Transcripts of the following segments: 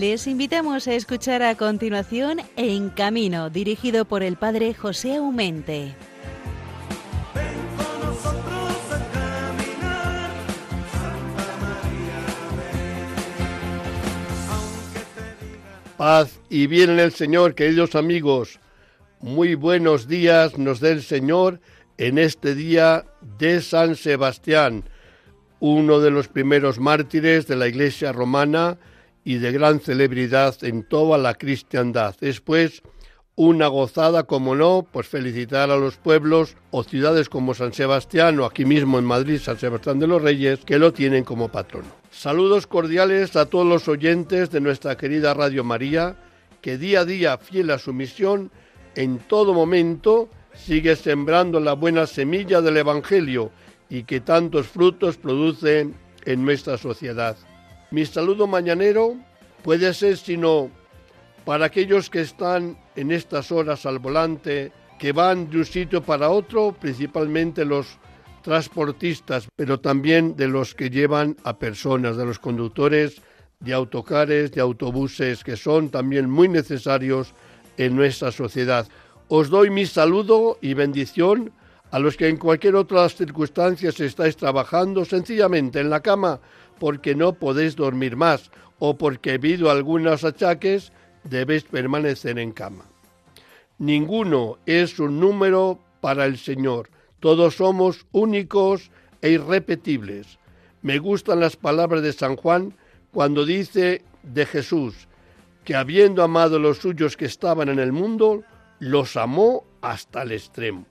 Les invitamos a escuchar a continuación En Camino, dirigido por el padre José Aumente. Paz y bien en el Señor, queridos amigos. Muy buenos días nos dé el Señor en este día de San Sebastián, uno de los primeros mártires de la Iglesia romana y de gran celebridad en toda la cristiandad. Después, una gozada, como no, pues felicitar a los pueblos o ciudades como San Sebastián o aquí mismo en Madrid, San Sebastián de los Reyes, que lo tienen como patrono. Saludos cordiales a todos los oyentes de nuestra querida Radio María, que día a día, fiel a su misión, en todo momento sigue sembrando la buena semilla del Evangelio y que tantos frutos produce en nuestra sociedad. Mi saludo mañanero puede ser sino para aquellos que están en estas horas al volante, que van de un sitio para otro, principalmente los transportistas, pero también de los que llevan a personas, de los conductores de autocares, de autobuses, que son también muy necesarios en nuestra sociedad. Os doy mi saludo y bendición a los que en cualquier otra circunstancia estáis trabajando sencillamente en la cama porque no podéis dormir más o porque debido a algunos achaques debéis permanecer en cama. Ninguno es un número para el Señor. Todos somos únicos e irrepetibles. Me gustan las palabras de San Juan cuando dice de Jesús que habiendo amado a los suyos que estaban en el mundo, los amó hasta el extremo.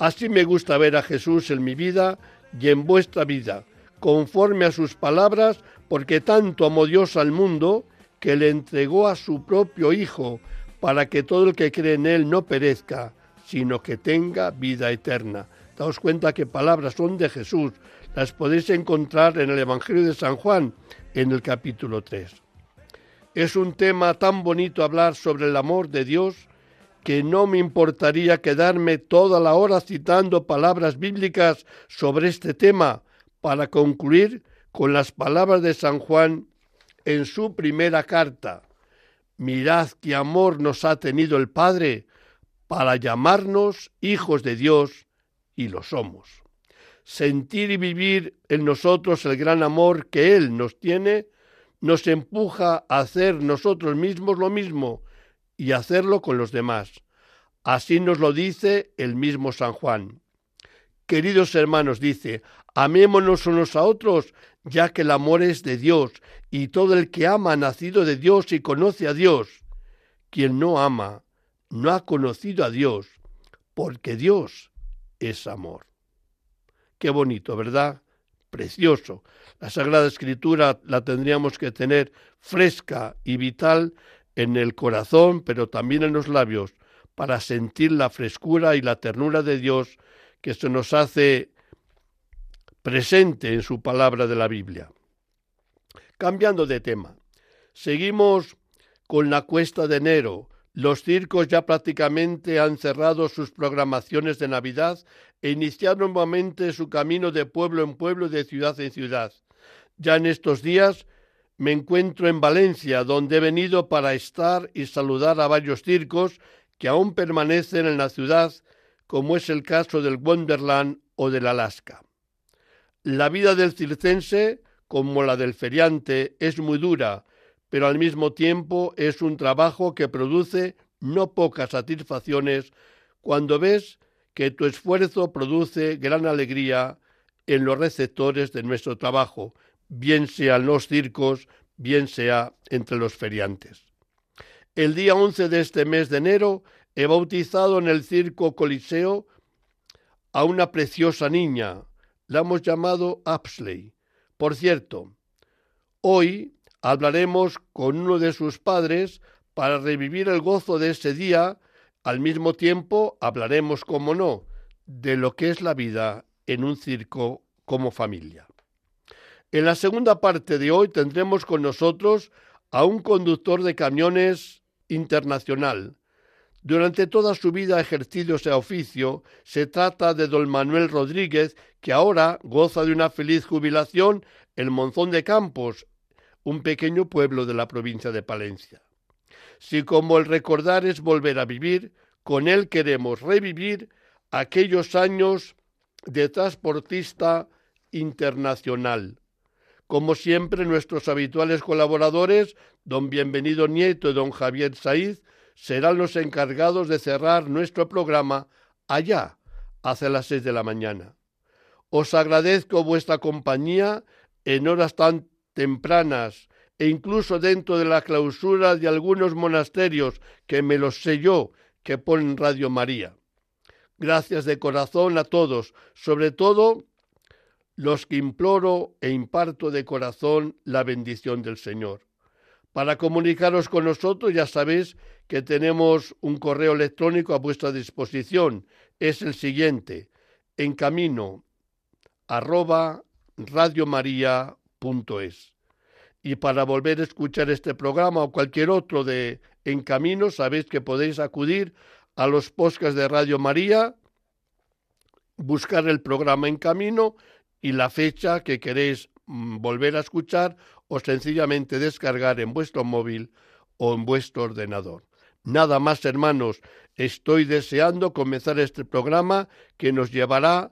Así me gusta ver a Jesús en mi vida y en vuestra vida, conforme a sus palabras, porque tanto amó Dios al mundo que le entregó a su propio Hijo, para que todo el que cree en Él no perezca, sino que tenga vida eterna. Daos cuenta que palabras son de Jesús, las podéis encontrar en el Evangelio de San Juan, en el capítulo 3. Es un tema tan bonito hablar sobre el amor de Dios que no me importaría quedarme toda la hora citando palabras bíblicas sobre este tema, para concluir con las palabras de San Juan en su primera carta. Mirad qué amor nos ha tenido el Padre para llamarnos hijos de Dios y lo somos. Sentir y vivir en nosotros el gran amor que Él nos tiene nos empuja a hacer nosotros mismos lo mismo y hacerlo con los demás. Así nos lo dice el mismo San Juan. Queridos hermanos, dice, amémonos unos a otros, ya que el amor es de Dios, y todo el que ama ha nacido de Dios y conoce a Dios. Quien no ama, no ha conocido a Dios, porque Dios es amor. Qué bonito, ¿verdad? Precioso. La Sagrada Escritura la tendríamos que tener fresca y vital en el corazón, pero también en los labios, para sentir la frescura y la ternura de Dios que se nos hace presente en su palabra de la Biblia. Cambiando de tema, seguimos con la cuesta de enero. Los circos ya prácticamente han cerrado sus programaciones de Navidad e iniciaron nuevamente su camino de pueblo en pueblo y de ciudad en ciudad. Ya en estos días me encuentro en Valencia, donde he venido para estar y saludar a varios circos que aún permanecen en la ciudad como es el caso del Wonderland o del Alaska. La vida del circense, como la del feriante, es muy dura, pero al mismo tiempo es un trabajo que produce no pocas satisfacciones cuando ves que tu esfuerzo produce gran alegría en los receptores de nuestro trabajo, bien sea en los circos, bien sea entre los feriantes. El día 11 de este mes de enero He bautizado en el circo Coliseo a una preciosa niña. La hemos llamado Apsley. Por cierto, hoy hablaremos con uno de sus padres para revivir el gozo de ese día. Al mismo tiempo hablaremos, como no, de lo que es la vida en un circo como familia. En la segunda parte de hoy tendremos con nosotros a un conductor de camiones internacional, durante toda su vida ha ejercido ese oficio. Se trata de don Manuel Rodríguez, que ahora goza de una feliz jubilación en Monzón de Campos, un pequeño pueblo de la provincia de Palencia. Si como el recordar es volver a vivir, con él queremos revivir aquellos años de transportista internacional. Como siempre, nuestros habituales colaboradores, don Bienvenido Nieto y don Javier Saiz, serán los encargados de cerrar nuestro programa allá, hacia las seis de la mañana. Os agradezco vuestra compañía en horas tan tempranas e incluso dentro de la clausura de algunos monasterios que me los sé yo que ponen Radio María. Gracias de corazón a todos, sobre todo los que imploro e imparto de corazón la bendición del Señor. Para comunicaros con nosotros ya sabéis que tenemos un correo electrónico a vuestra disposición. Es el siguiente, en camino arroba. Y para volver a escuchar este programa o cualquier otro de En Camino, sabéis que podéis acudir a los podcasts de Radio María, buscar el programa En Camino y la fecha que queréis mm, volver a escuchar o sencillamente descargar en vuestro móvil o en vuestro ordenador. Nada más, hermanos, estoy deseando comenzar este programa que nos llevará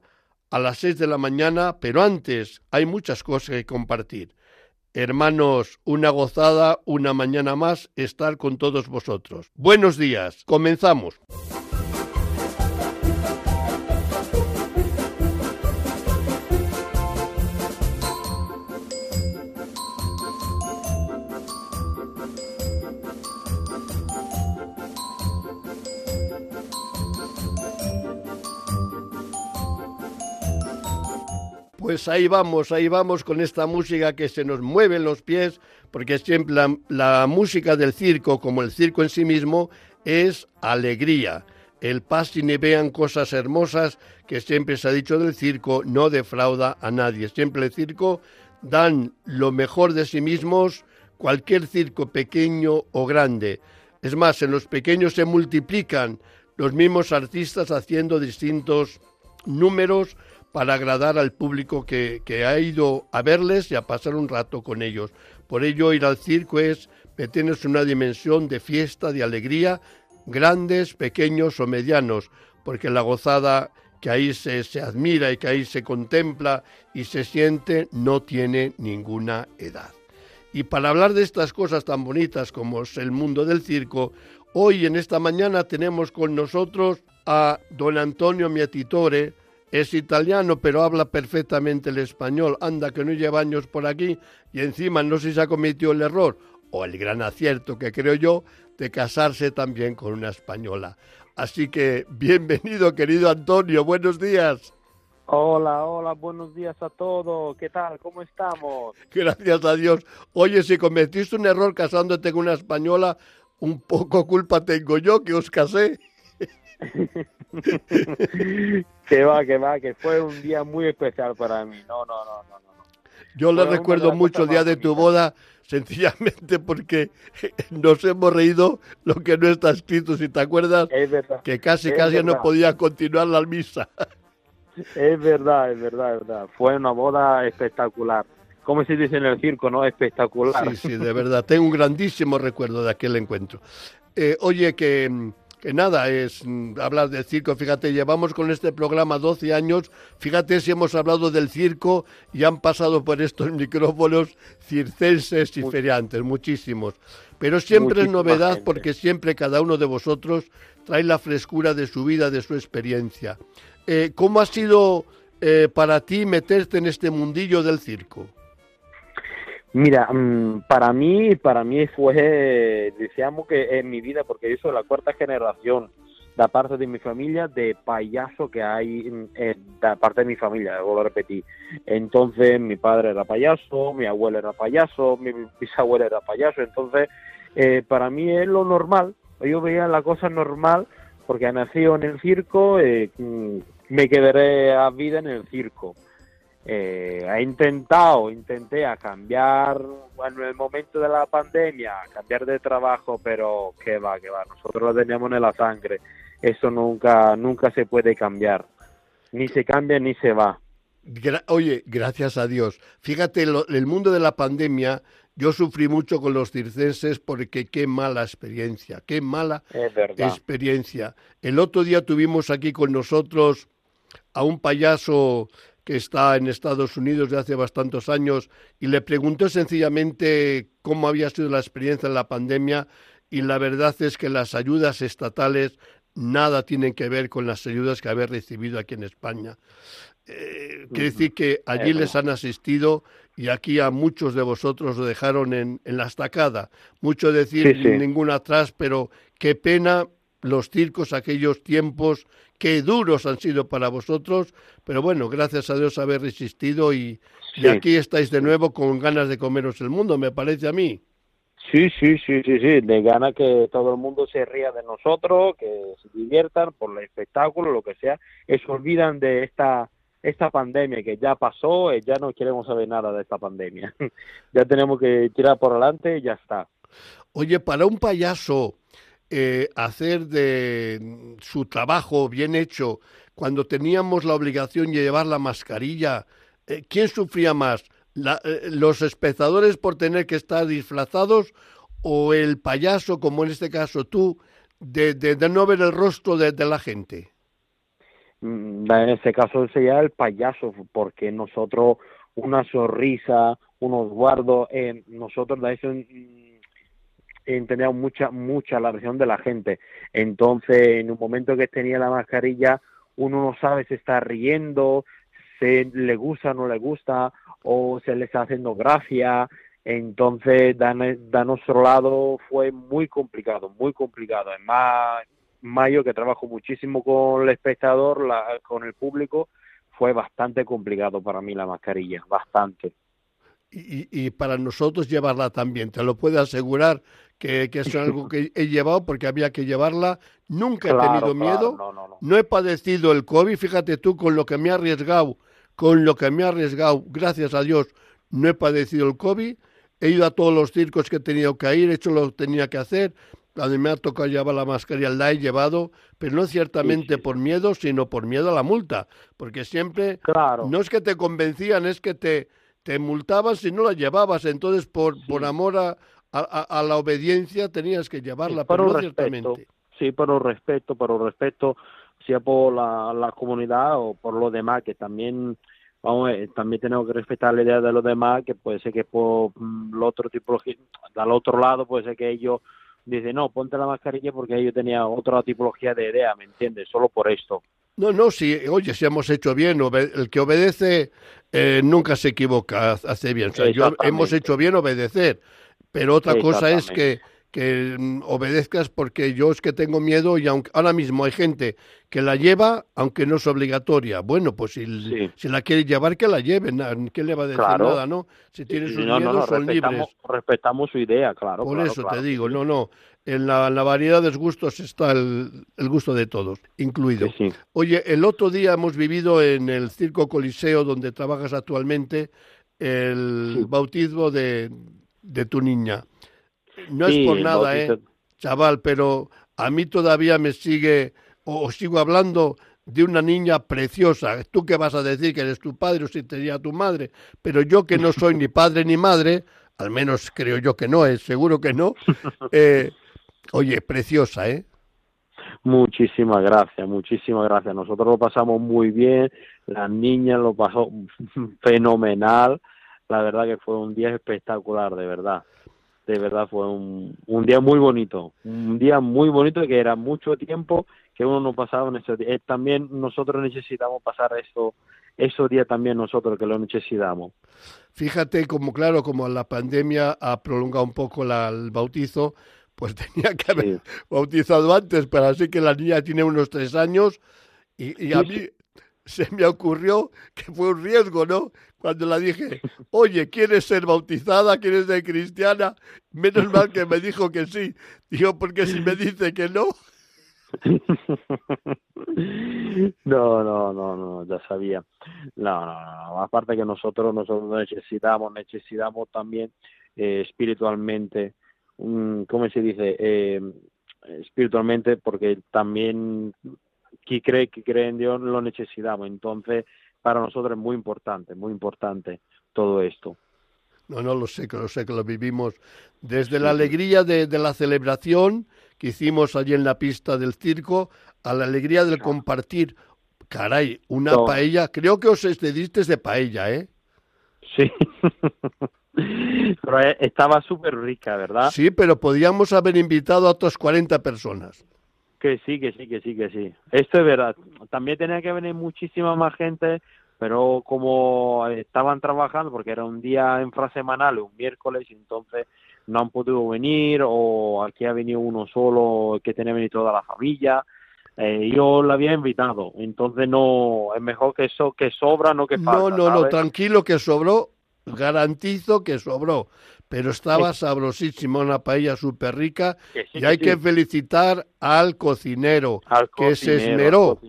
a las seis de la mañana, pero antes hay muchas cosas que compartir. Hermanos, una gozada, una mañana más estar con todos vosotros. Buenos días, comenzamos. Pues ahí vamos, ahí vamos con esta música que se nos mueve en los pies, porque siempre la, música del circo, como el circo en sí mismo, es alegría. El y vean cosas hermosas que siempre se ha dicho del circo, no defrauda a nadie. Siempre el circo dan lo mejor de sí mismos, cualquier circo pequeño o grande. Es más, en los pequeños se multiplican los mismos artistas haciendo distintos números para agradar al público que, ha ido a verles y a pasar un rato con ellos. Por ello, ir al circo es meternos una dimensión de fiesta, de alegría, grandes, pequeños o medianos, porque la gozada que ahí se, se admira y que ahí se contempla y se siente no tiene ninguna edad. Y para hablar de estas cosas tan bonitas como es el mundo del circo, hoy en esta mañana tenemos con nosotros a don Antonio Miatitore, es italiano, pero habla perfectamente el español. Anda, que no lleva años por aquí y encima no sé si se ha cometido el error o el gran acierto que creo yo de casarse también con una española. Así que bienvenido, querido Antonio. Buenos días. Hola, hola, buenos días a todos. ¿Qué tal? ¿Cómo estamos? Gracias a Dios. Oye, si cometiste un error casándote con una española, un poco culpa tengo yo que os casé. que va, que va, que fue un día muy especial para mí. No, no, no, no. no. Yo le recuerdo mucho el día de tu boda, sencillamente porque nos hemos reído lo que no está escrito, si te acuerdas, que casi casi no podía continuar la misa. Es verdad, es verdad, es verdad. Fue una boda espectacular. Como se dice en el circo, ¿no? Espectacular. Sí, sí, de verdad. Tengo un grandísimo recuerdo de aquel encuentro. Eh, oye, que mm, que nada, es mm, hablar del circo. Fíjate, llevamos con este programa 12 años. Fíjate si hemos hablado del circo y han pasado por estos micrófonos circenses y feriantes, muchísimos. Pero siempre es novedad porque siempre cada uno de vosotros trae la frescura de su vida, de su experiencia. Eh, ¿Cómo ha sido eh, para ti meterte en este mundillo del circo? Mira, mm, para mí, para mí fue, decíamos que en mi vida, porque yo soy la cuarta generación de parte de mi familia de payaso que hay en, de parte de mi familia, vuelvo a repetir. Entonces, mi padre era payaso, mi abuelo era payaso, mi bisabuela era payaso. Entonces, eh, para mí es lo normal. Yo veía la cosa normal porque nacido en el circo, eh, mm, me quedaré a vida en el circo eh, ha intentado, intenté a cambiar, bueno, en el momento de la pandemia, cambiar de trabajo, pero que va, que va, nosotros lo teníamos en la sangre, eso nunca, nunca se puede cambiar, ni se cambia ni se va. oye, gracias a Dios. Fíjate, el mundo de la pandemia, Yo sufrí mucho con los circenses porque qué mala experiencia, qué mala experiencia. El otro día tuvimos aquí con nosotros a un payaso que está en Estados Unidos de hace bastantes años y le preguntó sencillamente cómo había sido la experiencia en la pandemia y la verdad es que las ayudas estatales nada tienen que ver con las ayudas que había recibido aquí en España. Eh, quiere decir que allí les han asistido y aquí a muchos de vosotros lo dejaron en, la estacada. Mucho decir, ningún atrás, pero qué pena los circos, aquellos tiempos, qué duros han sido para vosotros, pero bueno, gracias a Dios haber resistido y, y aquí estáis de nuevo con ganas de comeros el mundo, me parece a mí. Sí, sí, sí, sí, sí, de gana que todo el mundo se ría de nosotros, que se diviertan por el espectáculo, lo que sea, que se olvidan de esta esta pandemia que ya pasó, eh, ya no queremos saber nada de esta pandemia. ya tenemos que tirar por adelante y ya está. Oye, para un payaso eh, hacer de su trabajo bien hecho, cuando teníamos la obligación de llevar la mascarilla, eh, ¿quién sufría más? Eh, ¿Los espectadores por tener que estar disfrazados o el payaso, como en este caso tú, de, no ver el rostro de, la gente? Mm, en este caso sería el payaso, porque nosotros una sonrisa, unos guardos, nosotros entendíamos mucha, mucha la reacción de la gente. Entonces, en un momento que tenía la mascarilla, uno no sabe si está riendo, si le gusta o no le gusta, o se le está haciendo gracia. Entonces, de, nuestro lado fue muy complicado, muy complicado. En mayo, que trabajo muchísimo con el espectador, con el público, fue bastante complicado para mí la mascarilla, bastante. Y, y, para nosotros llevarla también. Te lo puedo asegurar que, que es algo que he llevado porque había que llevarla. Nunca he tenido miedo. no, he padecido el COVID. Fíjate tú con lo que me ha arriesgado con lo que me ha arriesgado, gracias a Dios, no he padecido el COVID, he ido a todos los circos que he tenido que ir, he hecho lo que tenía que hacer, a mí me ha tocado llevar la mascarilla, la he llevado, pero no ciertamente por miedo, sino por miedo a la multa, porque siempre claro. no es que te convencían, es que te, te multaban si no la llevabas, entonces por, por amor a, a, la obediencia tenías que llevarla, pero no ciertamente. Sí, por respeto, por respeto sea por la, la comunidad o por los demás, que también vamos eh, también tenemos que respetar la idea de los demás, que puede ser que por mm, el otro tipología, al otro lado puede ser que ellos dicen, no, ponte la mascarilla porque ellos tenían otra tipología de idea, ¿me entiendes? Solo por esto. No, no, si, oye, si hemos hecho bien, el que obedece eh, nunca se equivoca, hace bien. O sea, yo, hemos hecho bien obedecer, pero otra cosa es que que mm, obedezcas porque yo es que tengo miedo y aunque ahora mismo hay gente que la lleva aunque no es obligatoria. Bueno, pues si, si la quiere llevar que la lleven, ¿qué le va a decir nada, no? Si tiene sus miedos son libres. Respetamos su idea, claro. Por eso te digo, no, no. En la, variedad de gustos está el, gusto de todos, incluido. Oye, el otro día hemos vivido en el Circo Coliseo donde trabajas actualmente el bautismo de, de tu niña. No es por nada, ¿eh? Chaval, pero a mí todavía me sigue, o, sigo hablando de una niña preciosa. ¿Tú qué vas a decir? Que eres tu padre o si sería tu madre. Pero yo que no soy ni padre ni madre, al menos creo yo que no, es ¿eh? seguro que no. Eh, oye, preciosa, ¿eh? Muchísimas gracias, muchísimas gracias. Nosotros lo pasamos muy bien, la niña lo pasó fenomenal. La verdad que fue un día espectacular, de verdad de verdad fue un, un día muy bonito, un día muy bonito que era mucho tiempo que uno no pasaba en ese día. Eh, también nosotros necesitamos pasar eso, esos días también nosotros que lo necesitamos. Fíjate como claro, como la pandemia ha prolongado un poco la, el bautizo, pues tenía que haber bautizado antes, pero así que la niña tiene unos tres años y, y a mí se me ocurrió que fue un riesgo, ¿no? Cuando la dije, oye, ¿quieres ser bautizada? ¿Quieres ser cristiana? Menos mal que me dijo que sí. Dijo, porque si me dice que no. No, no, no, no, ya sabía. No, no, no. Aparte que nosotros, nosotros necesitamos, necesitamos también eh, espiritualmente, ¿cómo se dice? Eh, espiritualmente, porque también quien cree que cree en Dios lo necesitamos. Entonces, para nosotros es muy importante, muy importante todo esto. No, no lo sé, que lo sé, que lo vivimos desde la alegría de, la celebración que hicimos allí en la pista del circo a la alegría del compartir. Caray, una paella, creo que os excediste de paella, ¿eh? Sí. pero eh, estaba súper rica, ¿verdad? Sí, pero podíamos haber invitado a otras 40 personas. Que sí, que sí, que sí, que sí. Esto es verdad. También tenía que venir muchísima más gente, pero como estaban trabajando, porque era un día en semanal, un miércoles, entonces no han podido venir, o aquí ha venido uno solo que tenía que venir toda la familia. Eh, yo la había invitado, entonces no, es mejor que eso que sobra, no que falta. No, no, no, tranquilo que sobró, garantizo que sobró pero estaba sabrosísima, una paella súper rica y hay que felicitar al cocinero que se esmeró.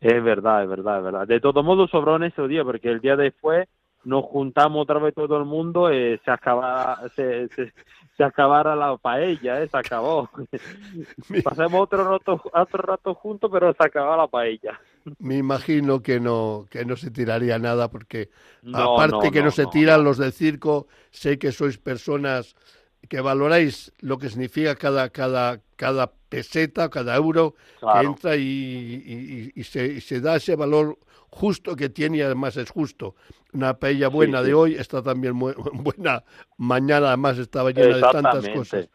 Es verdad, es verdad, es verdad. De todo modo sobró en ese día porque el día después nos juntamos otra vez todo el mundo, y se acabara, se, se, acabara la paella, ¿eh? se acabó. Pasemos otro rato, otro rato juntos, pero se acabó la paella. Me imagino que no, que no se tiraría nada porque aparte que no, se tiran los del circo, sé que sois personas que valoráis lo que significa cada, cada, cada peseta, cada euro que entra y, y, se, se, da ese valor justo que tiene y además es justo. Una paella buena de hoy está también buena mañana, además estaba llena de tantas cosas.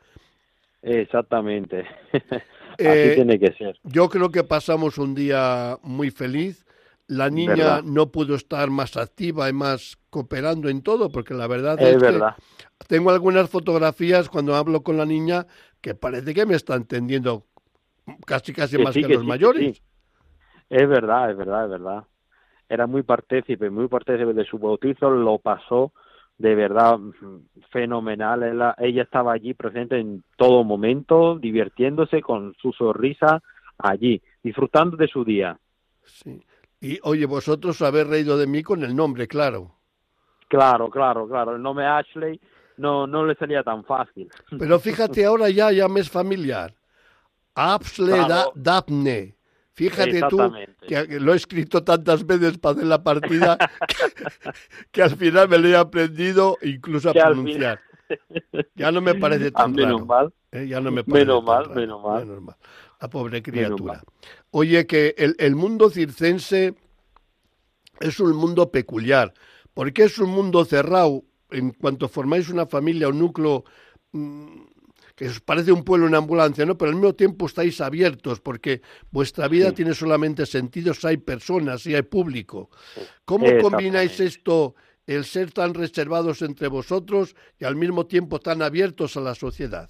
Exactamente. Así eh, tiene que ser. Yo creo que pasamos un día muy feliz. La niña no pudo estar más activa y más cooperando en todo, porque la verdad es, verdad. que tengo algunas fotografías cuando hablo con la niña que parece que me está entendiendo casi casi más que, los mayores. Es verdad, es verdad, es verdad era muy partícipe, muy partícipe de su bautizo, lo pasó de verdad fenomenal. Ella, estaba allí presente en todo momento, divirtiéndose con su sonrisa allí, disfrutando de su día. Sí. Y oye, vosotros habéis reído de mí con el nombre, claro. Claro, claro, claro. El nombre Ashley no, no le salía tan fácil. Pero fíjate, ahora ya, ya me es familiar. Ashley Daphne. Fíjate tú que lo he escrito tantas veces para hacer la partida que, al final me lo he aprendido incluso a pronunciar. Ya no me parece tan ah, menos Mal. ¿eh? Ya no me parece menos, mal, menos mal, La pobre criatura. Oye, que el, el mundo circense es un mundo peculiar, porque es un mundo cerrado. En cuanto formáis una familia o núcleo mm, que os parece un pueblo en ambulancia, ¿no? Pero al mismo tiempo estáis abiertos porque vuestra vida tiene solamente sentido si hay personas, si hay público. ¿Cómo combináis esto, el ser tan reservados entre vosotros y al mismo tiempo tan abiertos a la sociedad?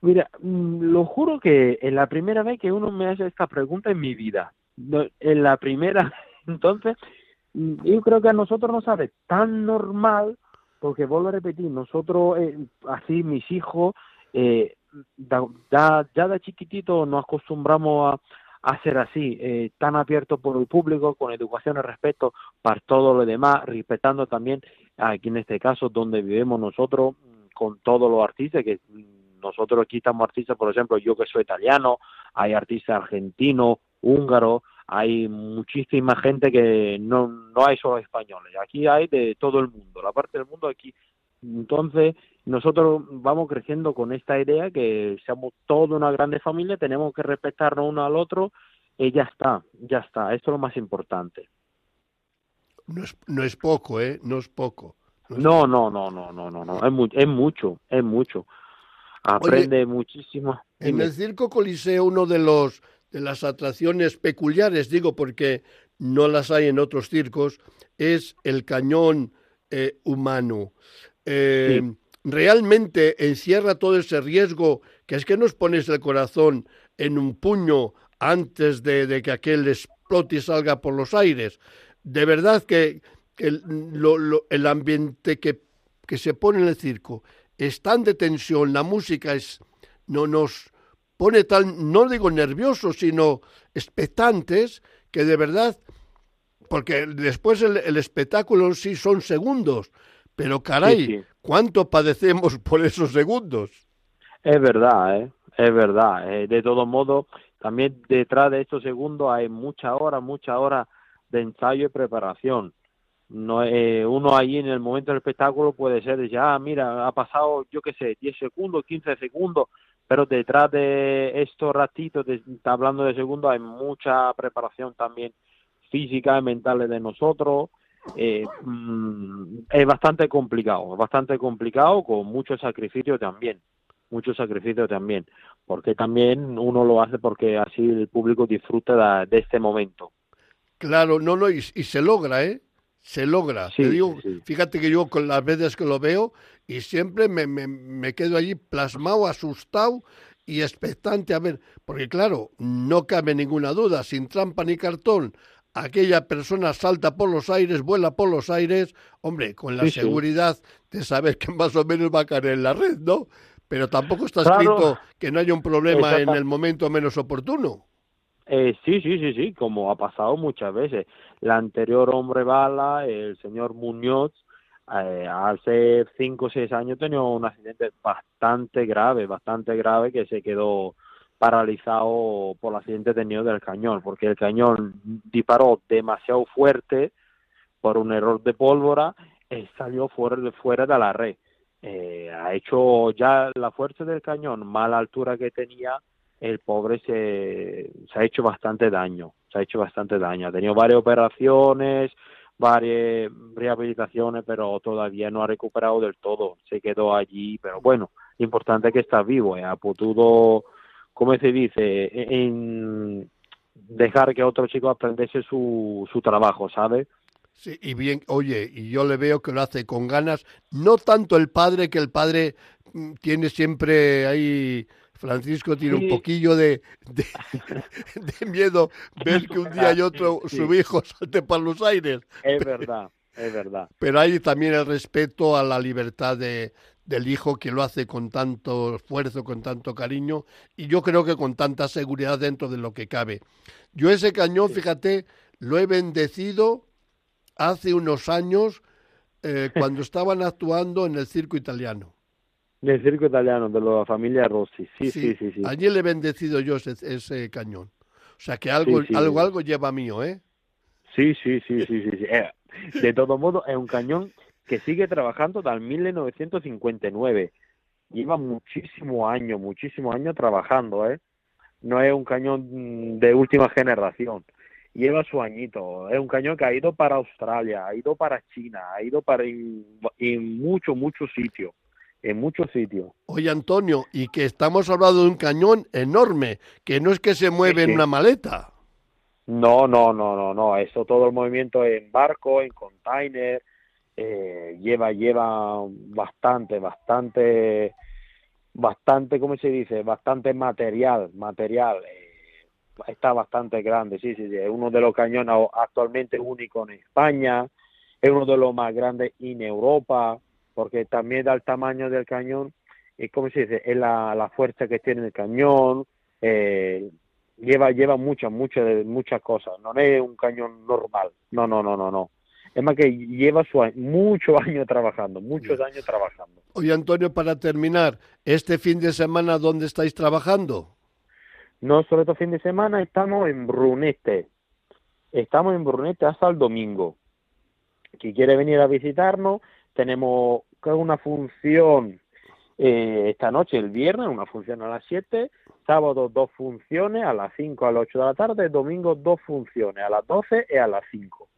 Mira, mm, lo juro que es la primera vez que uno me hace esta pregunta en mi vida. En la primera, entonces, mm, yo creo que a nosotros nos sabe tan normal porque vuelvo a repetir, nosotros, eh, así mis hijos, eh, ya, ya de chiquitito nos acostumbramos a, a ser así, eh, tan abiertos por el público, con educación y respeto para todo lo demás, respetando también aquí en este caso donde vivimos nosotros con todos los artistas, que nosotros aquí estamos artistas, por ejemplo, yo que soy italiano, hay artistas argentinos, húngaros, hay muchísima gente que no, no hay solo españoles, aquí hay de todo el mundo, la parte del mundo aquí. Entonces, nosotros vamos creciendo con esta idea que seamos toda una grande familia, tenemos que respetarnos uno al otro y ya está, ya está, esto es lo más importante. No es, no es poco, ¿eh? No es poco. No, no, no, no, no, no, no, es, es mucho, es mucho. Aprende muchísimo. En el Circo Coliseo, uno de los de las atracciones peculiares, digo porque no las hay en otros circos, es el cañón eh, humano. Eh, realmente encierra todo ese riesgo que es que nos pones el corazón en un puño antes de, que aquel explote y salga por los aires. De verdad que, el, el, ambiente que, que se pone en el circo es tan de tensión, la música es, no nos, pone tan, no digo nerviosos, sino expectantes, que de verdad, porque después el, espectáculo sí son segundos, pero caray, ¿cuánto padecemos por esos segundos? Es verdad, ¿eh? es verdad. Eh, de todo modo, también detrás de estos segundos hay mucha hora, mucha hora de ensayo y preparación. No, eh, uno allí en el momento del espectáculo puede ser, ya, ah, mira, ha pasado, yo qué sé, 10 segundos, 15 segundos, pero detrás de estos ratitos, de, hablando de segundos, hay mucha preparación también física y mental de nosotros. Eh, mm, es bastante complicado, bastante complicado con mucho sacrificio también, mucho sacrificio también, porque también uno lo hace porque así el público disfruta de, este momento. Claro, no, no, y, y se logra, ¿eh? Se logra. Te digo, fíjate que yo con las veces que lo veo y siempre me, me, me, quedo allí plasmado, asustado y expectante a ver, porque claro, no cabe ninguna duda, sin trampa ni cartón, aquella persona salta por los aires, vuela por los aires, hombre, con la seguridad de saber que más o menos va a caer en la red, ¿no? Pero tampoco está escrito que no haya un problema en el momento menos oportuno. Eh, sí, sí, sí, sí, como ha pasado muchas veces. La anterior hombre bala, el señor Muñoz, eh, hace cinco o seis años tenía un accidente bastante grave, bastante grave, que se quedó paralizado por el accidente tenido del cañón, porque el cañón disparó demasiado fuerte por un error de pólvora y salió fuera de, fuera de la red. Eh, ha hecho ya la fuerza del cañón, mala altura que tenía, el pobre se, se ha hecho bastante daño, se ha hecho bastante daño. Ha tenido varias operaciones, varias rehabilitaciones, pero todavía no ha recuperado del todo. Se quedó allí, pero bueno, importante que está vivo, ¿eh? ha podido, como se dice, en dejar que otro chico aprendiese su, su trabajo, ¿sabe? Sí, y bien, oye, y yo le veo que lo hace con ganas, no tanto el padre, que el padre mm, tiene siempre ahí Francisco tiene un poquillo de, de, miedo ver que un día y otro su hijo salte para los aires. Es verdad, es verdad. Pero hay también el respeto a la libertad de, del hijo que lo hace con tanto esfuerzo, con tanto cariño y yo creo que con tanta seguridad dentro de lo que cabe. Yo ese cañón, fíjate, lo he bendecido hace unos años eh, cuando estaban actuando en el circo italiano. Del circo italiano, de la familia Rossi, sí, sí, sí. sí, Allí le he bendecido yo ese, cañón. O sea que algo, algo, algo lleva mío, ¿eh? Sí, sí, sí, sí, sí. Eh, de todo modo, es un cañón que sigue trabajando desde 1959. Lleva muchísimo años, muchísimos años trabajando, ¿eh? No es un cañón de última generación. Lleva su añito. Es un cañón que ha ido para Australia, ha ido para China, ha ido para en muchos, muchos sitios en muchos sitios. Oye, Antonio, y que estamos hablando de un cañón enorme, que no es que se mueve en una maleta. No, no, no, no, no. Eso todo el movimiento en barco, en container, eh, lleva, lleva bastante, bastante, bastante, ¿cómo se dice? Bastante material, material. Eh, está bastante grande, sí, sí, sí. Es uno de los cañones actualmente único en España, es uno de los más grandes en Europa porque también da el tamaño del cañón y como se dice es la, la fuerza que tiene el cañón eh, lleva lleva muchas muchas muchas cosas no es un cañón normal no no no no no. Es más que lleva su muchos años trabajando muchos años trabajando. Oye Antonio para terminar este fin de semana dónde estáis trabajando no solo este fin de semana estamos en Brunete. Estamos en Brunete hasta el domingo. Quien quiere venir a visitarnos tenemos una función eh, esta noche, el viernes, una función a las 7, sábado dos funciones a las 5 a las 8 de la tarde, domingo dos funciones a las 12 y a las 5.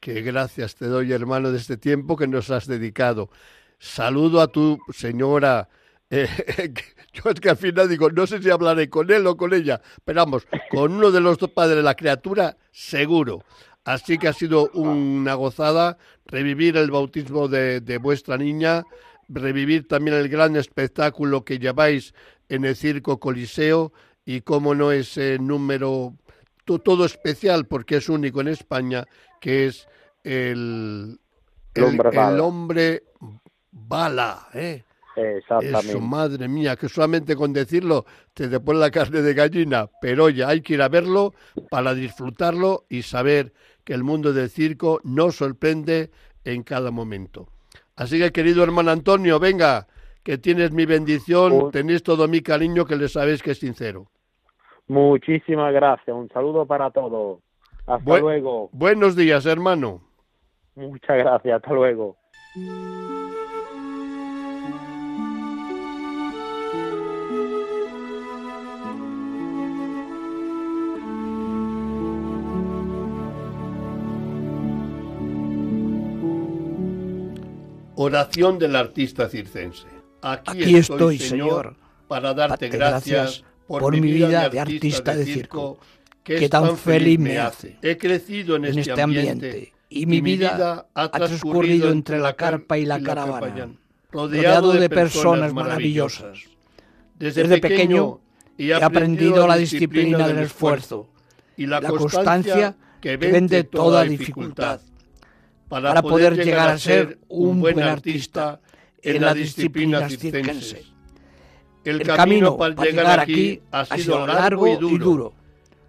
Qué gracias te doy, hermano, de este tiempo que nos has dedicado. Saludo a tu señora. Eh, yo es que al final digo, no sé si hablaré con él o con ella, pero vamos, con uno de los dos padres de la criatura, seguro. Así que ha sido una gozada revivir el bautismo de, vuestra niña, revivir también el gran espectáculo que lleváis en el Circo Coliseo y cómo no ese número todo especial porque es único en España, que es el, el, hombre, bala. ¿eh? Exactamente. Eso, madre mía, que solamente con decirlo te pone la carne de gallina, pero ya hay que ir a verlo para disfrutarlo y saber que el mundo del circo nos sorprende en cada momento. Así que, querido hermano Antonio, venga, que tienes mi bendición, tenéis todo mi cariño, que le sabéis que es sincero. Muchísimas gracias, un saludo para todos. Hasta luego. Buenos días, hermano. Muchas gracias, hasta luego. Oración del artista circense. Aquí, estoy, Señor, para darte gracias por, mi vida de artista de circo, que, tan feliz me hace. He crecido en, este, este ambiente, y mi vida ha transcurrido entre la carpa y la caravana, rodeado de personas maravillosas. Desde pequeño he aprendido la disciplina del esfuerzo y la constancia que vende toda dificultad para poder llegar a ser un buen artista en la disciplina circense. El camino para llegar aquí ha sido largo y duro,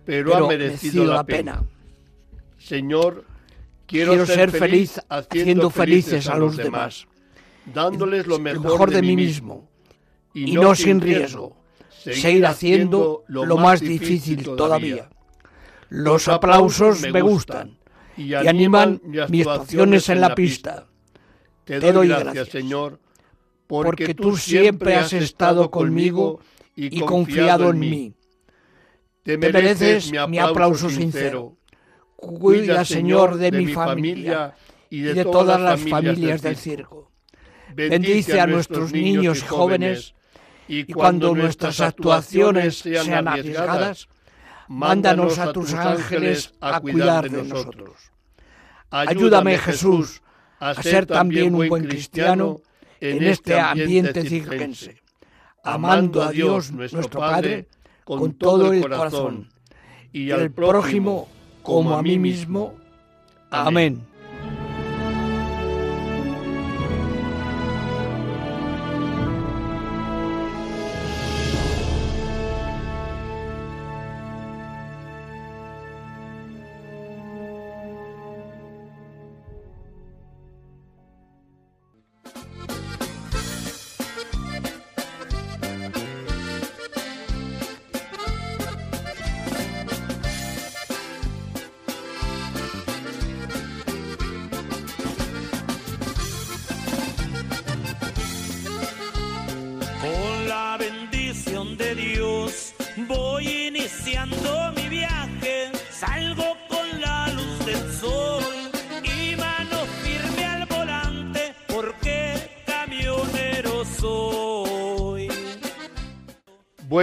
pero ha merecido la pena. Señor, quiero ser feliz haciendo felices a los demás, dándoles lo mejor de mí mismo y no sin riesgo, seguir haciendo lo más difícil todavía. Los aplausos me gustan y animan mis actuaciones en la pista. Te doy gracias, Señor, porque tú siempre has estado conmigo y confiado en mí. Te mereces mi aplauso sincero. Cuida, Señor, de mi familia y de todas las familias del circo. Bendice a nuestros niños y jóvenes y cuando nuestras actuaciones sean arriesgadas, mándanos a tus ángeles a cuidar de nosotros. Ayúdame, Jesús, a ser también un buen cristiano en este, este ambiente circense, amando a Dios nuestro Padre con todo el corazón y al prójimo como a mí mismo. Amén.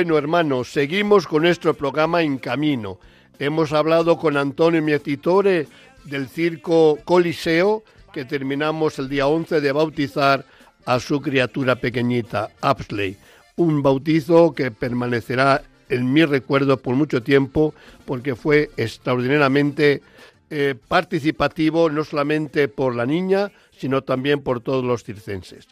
Bueno, hermanos, seguimos con nuestro programa En Camino. Hemos hablado con Antonio Mietitore del circo Coliseo, que terminamos el día 11 de bautizar a su criatura pequeñita, Apsley. Un bautizo que permanecerá en mi recuerdo por mucho tiempo, porque fue extraordinariamente eh, participativo, no solamente por la niña, sino también por todos los circenses.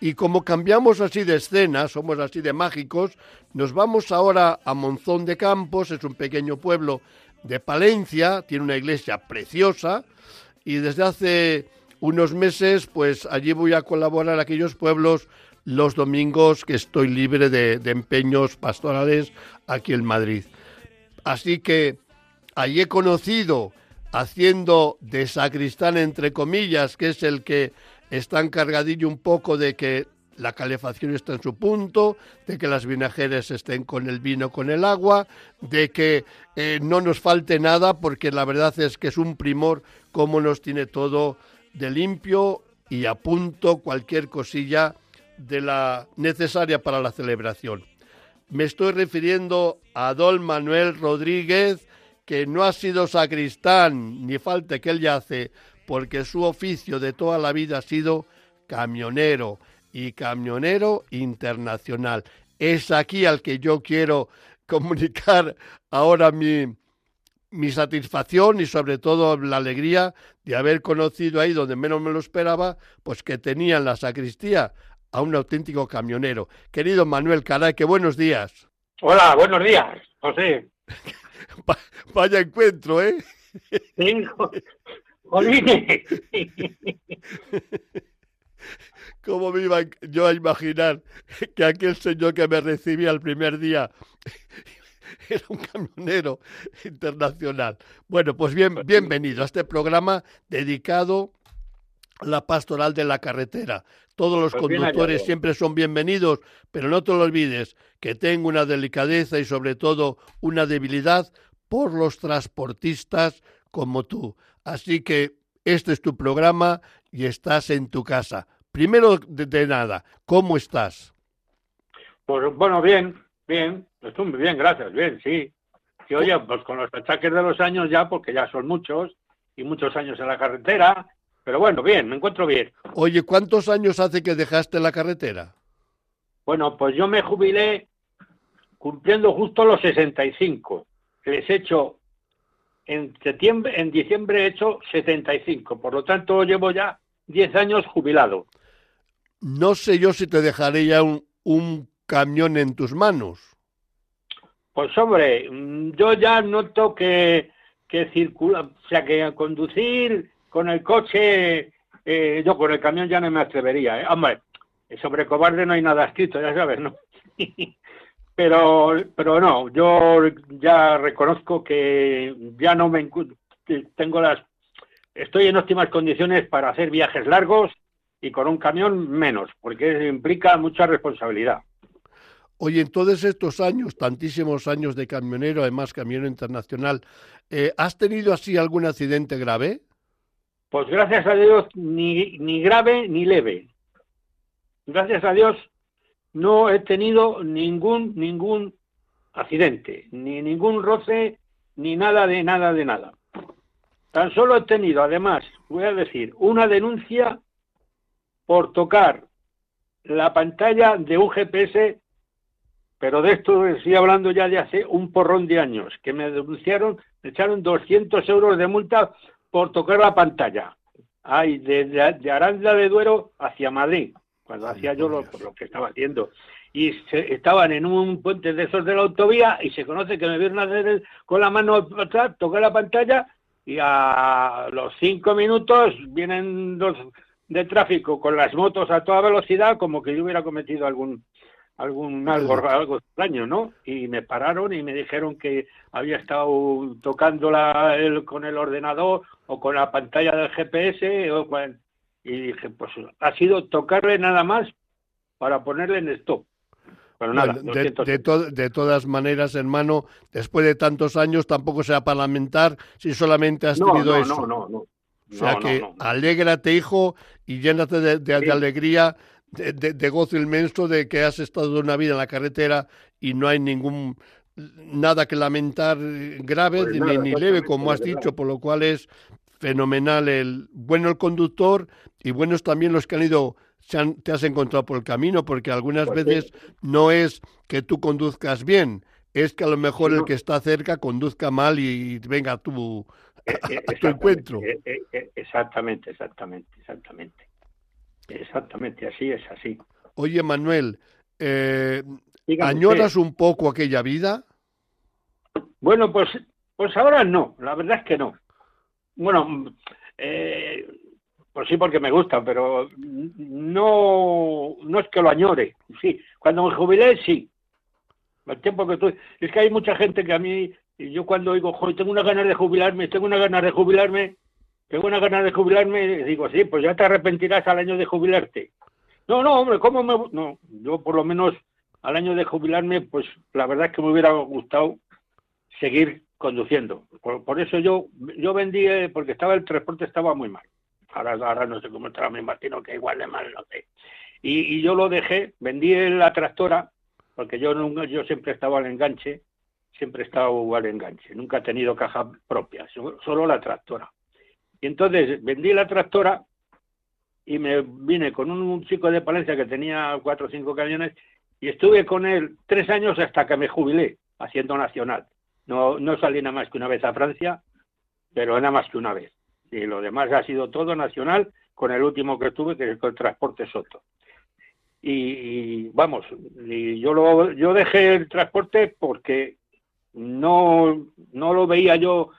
Y como cambiamos así de escena, somos así de mágicos, nos vamos ahora a Monzón de Campos, es un pequeño pueblo de Palencia, tiene una iglesia preciosa y desde hace unos meses pues allí voy a colaborar a aquellos pueblos los domingos que estoy libre de, de empeños pastorales aquí en Madrid. Así que allí he conocido haciendo de sacristán entre comillas, que es el que está encargadillo un poco de que la calefacción está en su punto, de que las vinajeras estén con el vino, con el agua, de que eh, no nos falte nada, porque la verdad es que es un primor cómo nos tiene todo de limpio y a punto cualquier cosilla de la necesaria para la celebración. Me estoy refiriendo a don Manuel Rodríguez, que no ha sido sacristán, ni falta que él yace, porque su oficio de toda la vida ha sido camionero y camionero internacional. Es aquí al que yo quiero comunicar ahora mi, mi satisfacción y sobre todo la alegría de haber conocido ahí donde menos me lo esperaba, pues que tenía en la sacristía a un auténtico camionero. Querido Manuel Caray, que buenos días. Hola, buenos días, José. Vaya encuentro, ¿eh? ¿Cómo me iba yo a imaginar que aquel señor que me recibía el primer día era un camionero internacional. Bueno, pues bien, pues bienvenido a este programa dedicado a la pastoral de la carretera. Todos los pues conductores siempre son bienvenidos, pero no te lo olvides que tengo una delicadeza y sobre todo una debilidad por los transportistas como tú. Así que este es tu programa y estás en tu casa. Primero de, nada, ¿cómo estás? Pues bueno, bien, bien, estoy muy bien, gracias, bien, sí. Que oye, pues con los achaques de los años ya, porque ya son muchos, y muchos años en la carretera, pero bueno, bien, me encuentro bien. Oye, ¿cuántos años hace que dejaste la carretera? Bueno, pues yo me jubilé cumpliendo justo los 65. Les he hecho en septiembre, en diciembre he hecho 75, por lo tanto llevo ya 10 años jubilado. No sé yo si te dejaré ya un, un camión en tus manos. Pues hombre, yo ya noto que, que circula, o sea, que conducir con el coche, eh, yo con el camión ya no me atrevería. ¿eh? Hombre, sobre cobarde no hay nada escrito, ya sabes, ¿no? pero, pero no, yo ya reconozco que ya no me tengo las, estoy en óptimas condiciones para hacer viajes largos y con un camión menos, porque implica mucha responsabilidad. Oye, en todos estos años, tantísimos años de camionero, además camionero internacional, eh, ¿has tenido así algún accidente grave? Pues gracias a Dios, ni, ni grave ni leve. Gracias a Dios, no he tenido ningún, ningún accidente, ni ningún roce, ni nada de nada de nada. Tan solo he tenido, además, voy a decir, una denuncia por tocar la pantalla de un GPS, pero de esto estoy hablando ya de hace un porrón de años, que me denunciaron, me echaron 200 euros de multa por tocar la pantalla. Ay, de, de, Aranda de Duero hacia Madrid, cuando hacía yo lo, lo, que estaba haciendo. Y estaban en un puente de esos de la autovía y se conoce que me vieron hacer con la mano atrás, tocar la pantalla y a los cinco minutos vienen dos de tráfico con las motos a toda velocidad como que yo hubiera cometido algún algún algo, algo extraño, ¿no? Y me pararon y me dijeron que había estado tocando la, el, con el ordenador o con la pantalla del GPS o y dije, pues ha sido tocarle nada más para ponerle en stop. Pero nada, de, de, todas maneras, hermano, después de tantos años tampoco se va a parlamentar si solamente has tenido eso. No, no, no. O sea que alégrate, hijo, y llénate de, alegría, de, gozo inmenso de que has estado una vida en la carretera y no hay ningún nada que lamentar grave pues ni, leve, como has dicho, por lo cual es fenomenal el bueno el conductor y buenos también los que han ido te has encontrado por el camino, porque algunas pues veces no es que tú conduzcas bien, es que a lo mejor el que está cerca conduzca mal y, venga tú eh, eh, a, tu encuentro. Eh, exactamente, exactamente, exactamente. Exactamente, así es, así. Oye, Manuel, ¿añoras un poco aquella vida? Bueno, pues, pues ahora no, la verdad es que no. Bueno, pues sí, porque me gusta, pero no, no es que lo añore. Sí, cuando me jubilé, sí. El tiempo que estoy. Es que hay mucha gente que a mí yo cuando digo, joder, tengo una ganas de jubilarme, tengo una ganas de jubilarme, tengo una ganas de jubilarme, digo, sí, pues ya te arrepentirás al año de jubilarte. No, no, hombre, ¿cómo me...? No, yo por lo menos al año de jubilarme, pues la verdad es que me hubiera gustado seguir conduciendo. Por, eso yo yo vendí, eh, porque estaba el transporte estaba muy mal. Ahora, ahora no sé cómo estará, me imagino que igual de mal, no sé. Y, yo lo dejé, vendí la tractora, porque yo, nunca, yo siempre estaba al enganche, siempre he estado al enganche, nunca he tenido caja propia, solo la tractora. Y entonces vendí la tractora y me vine con un chico de Palencia que tenía cuatro o cinco camiones y estuve con él tres años hasta que me jubilé haciendo nacional. No, no salí nada más que una vez a Francia, pero nada más que una vez. Y lo demás ha sido todo nacional, con el último que tuve, que es el transporte Soto. Y, vamos, y yo lo, yo dejé el transporte porque no, no lo veía yo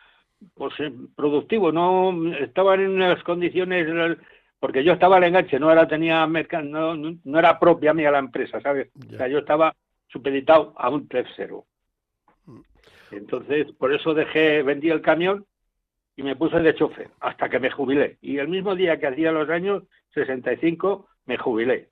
pues, eh, productivo, no estaban en unas condiciones porque yo estaba al enganche, no era tenía no, no era propia mía la empresa, ¿sabes? O sea, yo estaba supeditado a un tercero. Entonces, por eso dejé, vendí el camión y me puse de chofer hasta que me jubilé. Y el mismo día que hacía los años 65 me jubilé.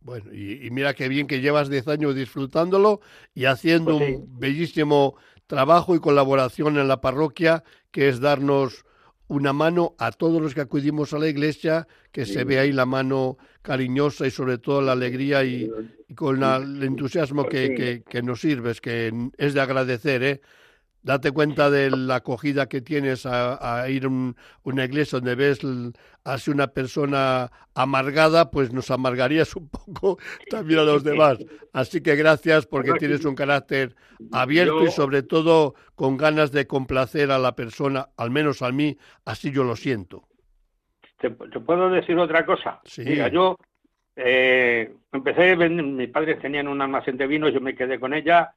Bueno, y, mira qué bien que llevas 10 años disfrutándolo y haciendo pues un bellísimo trabajo y colaboración en la parroquia, que es darnos una mano a todos los que acudimos a la iglesia, que se ve ahí la mano cariñosa y sobre todo la alegría y, con el entusiasmo que, que, nos sirves, que es de agradecer, ¿eh? Date cuenta de la acogida que tienes a, ir a una iglesia donde ves a una persona amargada, pues nos amargarías un poco también a los demás. Así que gracias porque tienes un carácter abierto y sobre todo con ganas de complacer a la persona, al menos a mí, así yo lo siento. ¿Te, puedo decir otra cosa? Sí. yo eh, empecé, mis padres tenían un almacén de vinos, yo me quedé con ella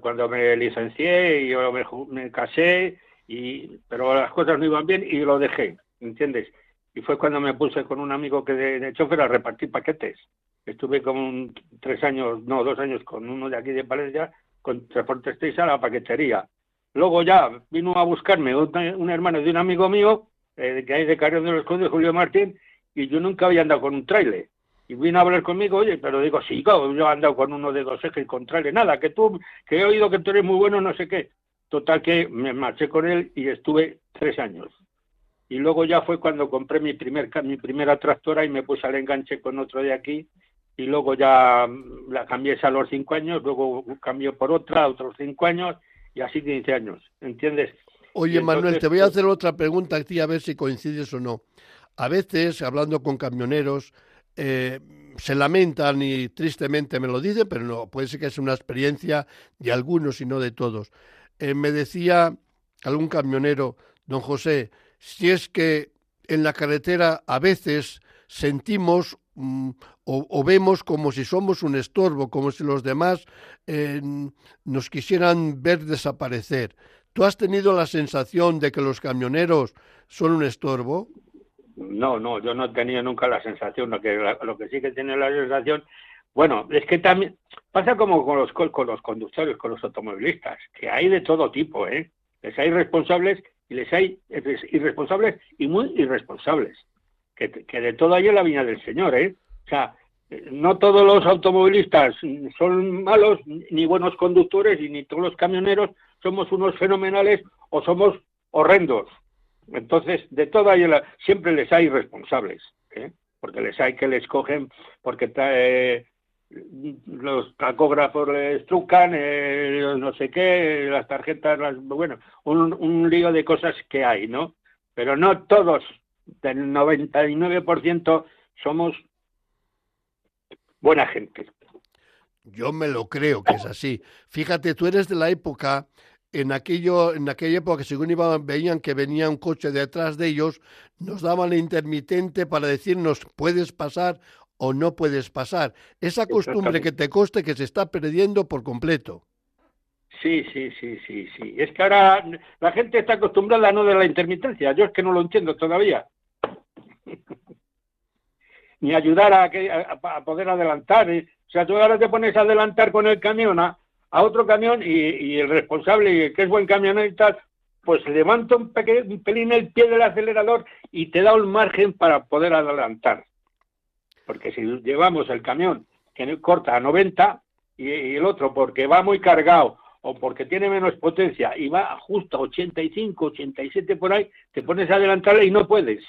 cuando me licencié y yo me, casé, y, pero las cosas no iban bien y lo dejé, ¿entiendes? Y fue cuando me puse con un amigo que de, chofer a repartir paquetes. Estuve como tres años, no, dos años con uno de aquí de Palencia, con Transportes Texas a la paquetería. Luego ya vino a buscarme un, hermano de un amigo mío, eh, que hay de Carrión de los Condes, Julio Martín, y yo nunca había andado con un trailer y vino a hablar conmigo, oye, pero digo, sí, yo he andado con uno de dos ejes contrarios, nada, que tú, que he oído que tú eres muy bueno, no sé qué. Total que me marché con él y estuve tres años. Y luego ya fue cuando compré mi primer mi primera tractora y me puse al enganche con otro de aquí y luego ya la cambié a los cinco años, luego cambió por otra, otros cinco años y así 15 años, ¿entiendes? Oye, Manuel, te voy a pues hacer otra pregunta a ti a ver si coincides o no. A veces, hablando con camioneros, eh, se lamentan y tristemente me lo dicen, pero no, puede ser que es una experiencia de algunos y no de todos. Eh, me decía algún camionero, don José, si es que en la carretera a veces sentimos mm, o, vemos como si somos un estorbo, como si los demás eh, nos quisieran ver desaparecer. ¿Tú has tenido la sensación de que los camioneros son un estorbo? No, no, yo no he tenido nunca la sensación, lo que, lo que sí que tiene la sensación, bueno, es que también pasa como con los, con los conductores, con los automovilistas, que hay de todo tipo, ¿eh? Les hay responsables y les hay irresponsables y muy irresponsables, que, que de todo hay en la viña del Señor, ¿eh? O sea, no todos los automovilistas son malos, ni buenos conductores, y ni todos los camioneros somos unos fenomenales o somos horrendos. Entonces, de todo hay, siempre les hay responsables, ¿eh? porque les hay que les cogen, porque trae, los tacógrafos les trucan, eh, no sé qué, las tarjetas, bueno, un, un lío de cosas que hay, ¿no? Pero no todos, del 99% somos buena gente. Yo me lo creo que es así. Fíjate, tú eres de la época en, aquello, en aquella época, según iban, veían que venía un coche detrás de ellos, nos daban la intermitente para decirnos puedes pasar o no puedes pasar. Esa costumbre que te coste que se está perdiendo por completo. Sí, sí, sí, sí, sí. Es que ahora la gente está acostumbrada a no de la intermitencia. Yo es que no lo entiendo todavía. Ni ayudar a, que, a, poder adelantar. O sea, tú ahora te pones a adelantar con el camión a, a otro camión y, el responsable, que es buen camionero y tal, pues levanta un, un pelín el pie del acelerador y te da un margen para poder adelantar. Porque si llevamos el camión que corta a 90 y, el otro porque va muy cargado o porque tiene menos potencia y va justo a 85, 87 por ahí, te pones a adelantarle y no puedes.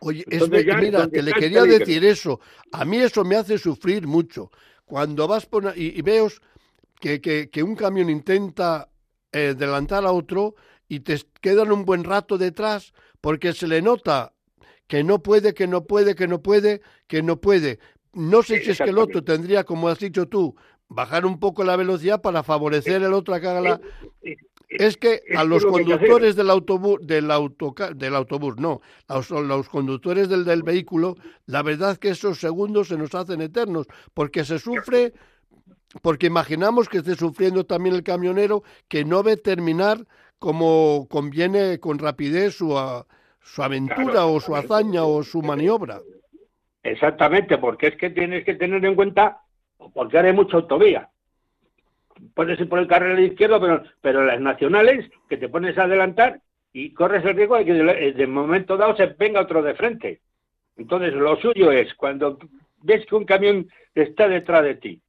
Oye, es, mira, te le quería decir eso. A mí eso me hace sufrir mucho. Cuando vas por, y, y veo que, que, un camión intenta eh, adelantar a otro y te quedan un buen rato detrás porque se le nota que no puede, que no puede, que no puede, que no puede. No sé si es que el otro tendría, como has dicho tú, bajar un poco la velocidad para favorecer el otro a que haga la... Es que a los conductores del autobús, del, del autobús, no, a los, los conductores del, del vehículo, la verdad que esos segundos se nos hacen eternos, porque se sufre porque imaginamos que esté sufriendo también el camionero que no ve terminar como conviene con rapidez su, su aventura o su hazaña o su maniobra. Exactamente, porque es que tienes que tener en cuenta, porque ahora hay mucha autovía. puedes ir por el carril izquierdo, pero, pero las nacionales, que te pones a adelantar y corres el riesgo de que de momento dado se venga otro de frente. Entonces, lo suyo es, cuando ves que un camión está detrás de ti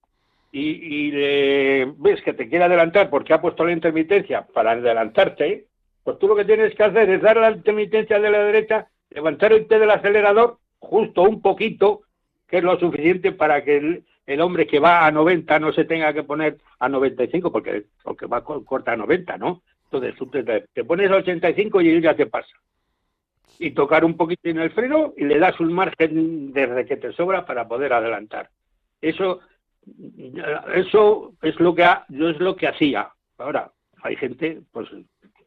y, ves que te quiere adelantar porque ha puesto la intermitencia para adelantarte, pues tú lo que tienes que hacer es dar la intermitencia de la derecha, levantar el pie del acelerador justo un poquito, que es lo suficiente para que el, hombre que va a 90 no se tenga que poner a 95, porque, porque va corta a 90, ¿no? Entonces tú te, pones a 85 y él ya te pasa. Y tocar un poquito en el freno y le das un margen desde que te sobra para poder adelantar. Eso eso es lo que yo es lo que hacía. Ahora, hay gente, pues,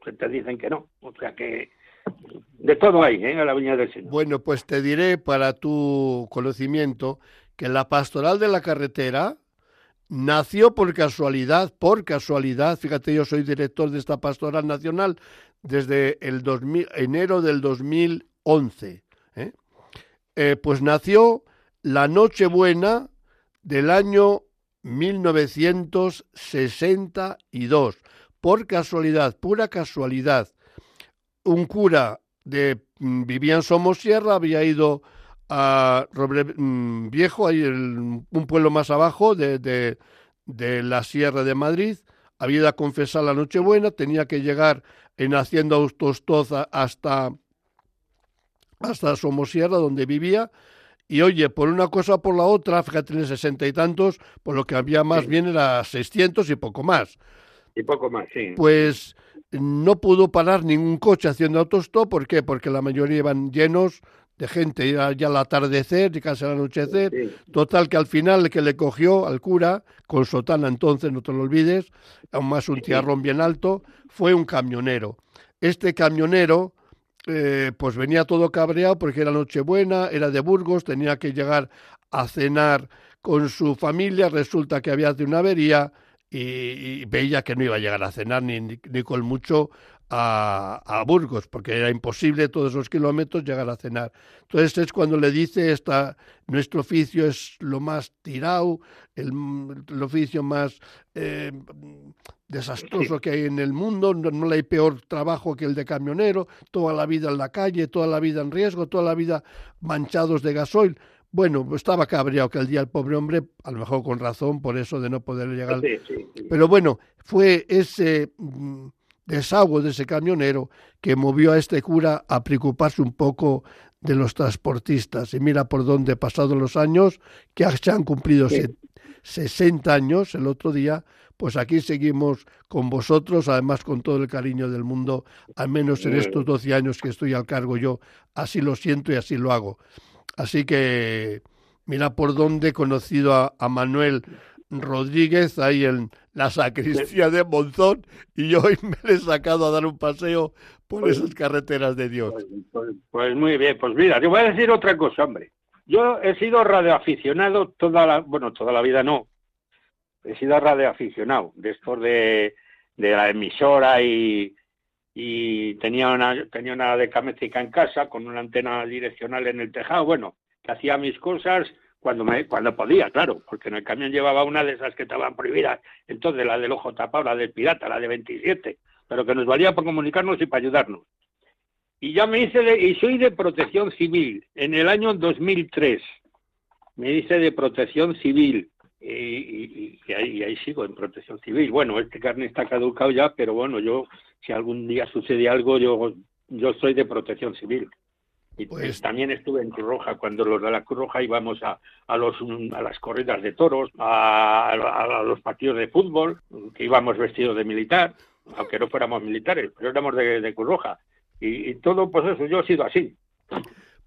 que te dicen que no. O sea que de todo hay, ¿eh? la viña del Señor. Bueno, pues te diré para tu conocimiento que la pastoral de la carretera nació por casualidad, por casualidad. Fíjate, yo soy director de esta pastoral nacional desde el 2000, enero del 2011. ¿eh? Eh, pues nació la Nochebuena del año 1962. Por casualidad, pura casualidad, un cura de mm, vivía en Somosierra, había ido a mm, Viejo, ahí un pueblo más abajo de, de, la Sierra de Madrid, había ido a confesar la Nochebuena, tenía que llegar en Hacienda Autostoza hasta, hasta Somosierra, donde vivía, y oye, por una cosa o por la otra, fíjate, en sesenta y tantos, por lo que había más bien era 600 y poco más. Y poco más, sí. Pues no pudo parar ningún coche haciendo autostop, ¿por qué? Porque la mayoría iban llenos de gente, ya, ya al atardecer, y casi al anochecer. Total, que al final el que le cogió al cura, con sotana entonces, no te lo olvides, aún más un tiarrón bien alto, fue un camionero. Este camionero eh, pues venía todo cabreado porque era Nochebuena, era de Burgos, tenía que llegar a cenar con su familia, resulta que había de una avería y, veía que no iba a llegar a cenar ni, ni, con mucho a, Burgos, porque era imposible todos esos kilómetros llegar a cenar. Entonces es cuando le dice, esta, nuestro oficio es lo más tirado, el, el oficio más eh, desastroso que hay en el mundo, no, hay peor trabajo que el de camionero, toda la vida en la calle, toda la vida en riesgo, toda la vida manchados de gasoil. Bueno, estaba cabreado que el día el pobre hombre, a lo mejor con razón por eso de no poder llegar. Pero bueno, fue ese mm, desahogo de ese camionero que movió a este cura a preocuparse un poco de los transportistas. Y mira por dónde, pasados los años, que se han cumplido 60 años el otro día, pues aquí seguimos con vosotros, además con todo el cariño del mundo, al menos en estos 12 años que estoy al cargo yo, así lo siento y así lo hago. Así que mira por dónde he conocido a, Manuel Rodríguez ahí en la sacristía de Monzón y hoy me he sacado a dar un paseo por pues esas carreteras de Dios. Pues, pues, pues, muy bien, pues mira, te voy a decir otra cosa, hombre. Yo he sido radioaficionado toda la, bueno, toda la vida no, he sido radioaficionado, de estos de, de la emisora y, y tenía una, tenía una decamétrica en casa con una antena direccional en el tejado, bueno, que hacía mis cosas cuando me, cuando podía, claro, porque en el camión llevaba una de esas que estaban prohibidas, entonces la del ojo tapado, la del pirata, la de 27, pero que nos valía para comunicarnos y para ayudarnos. Y ya me hice de, y soy de protección civil, en el año 2003, me hice de protección civil, y, ahí, sigo en protección civil. Bueno, este carne está caducado ya, pero bueno, yo, si algún día sucede algo, yo, yo soy de protección civil. Y pues... también estuve en Cruz Roja cuando los de la Cruz Roja íbamos a, a, los, a las corridas de toros, a, a, los partidos de fútbol, que íbamos vestidos de militar, aunque no fuéramos militares, pero éramos de, de Cruz Roja. Y, y todo, pues eso, yo he sido así.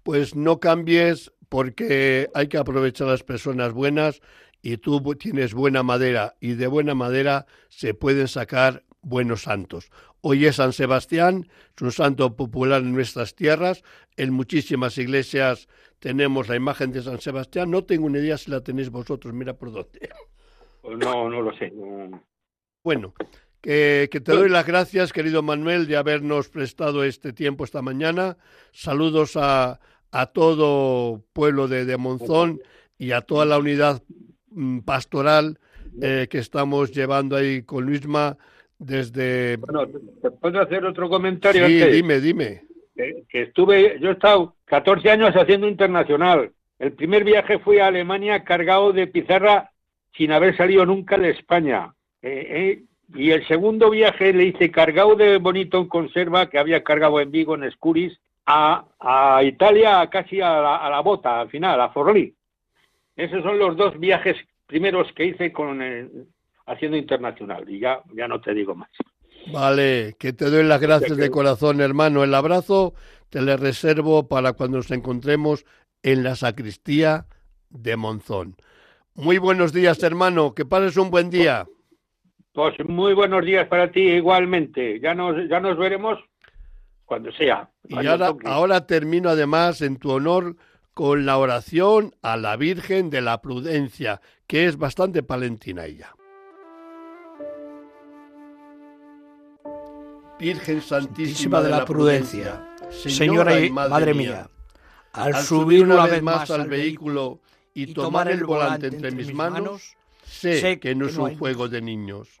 Pues no cambies porque hay que aprovechar a las personas buenas y tú tienes buena madera y de buena madera se pueden sacar buenos santos. Hoy es San Sebastián, es un santo popular en nuestras tierras. En muchísimas iglesias tenemos la imagen de San Sebastián. No tengo ni idea si la tenéis vosotros, mira por dónde. Pues no, no lo sé. Bueno, que, te doy las gracias, querido Manuel, de habernos prestado este tiempo esta mañana. Saludos a, a todo pueblo de, de Monzón y a toda la unidad Mm, pastoral eh, que estamos llevando ahí con Luisma desde... Bueno, ¿te puedo hacer otro comentario? Sí, dime, dime. Que, estuve, yo he estado 14 años haciendo internacional. El primer viaje fui a Alemania cargado de pizarra sin haber salido nunca de España. Eh, eh, y el segundo viaje le hice cargado de bonito en conserva, que había cargado en Vigo, en Escuris, a, Italia casi a la, bota, al final, a Forlì. Esos son los dos viajes primeros que hice con haciendo internacional y ya, ya no te digo más. Vale, que te doy las gracias de corazón, hermano. El abrazo te le reservo para cuando nos encontremos en la sacristía de Monzón. Muy buenos días, hermano. Que pases un buen día. Pues muy buenos días para ti igualmente. Ya nos, ya nos veremos cuando sea. y ahora, ahora termino además en tu honor con la oración a la Virgen de la Prudencia, que es bastante palentina ella. Virgen Santísima de la Prudencia, Señora y Madre mía, al subir una vez más al vehículo y tomar el volante entre mis manos, sé que no es un juego de niños.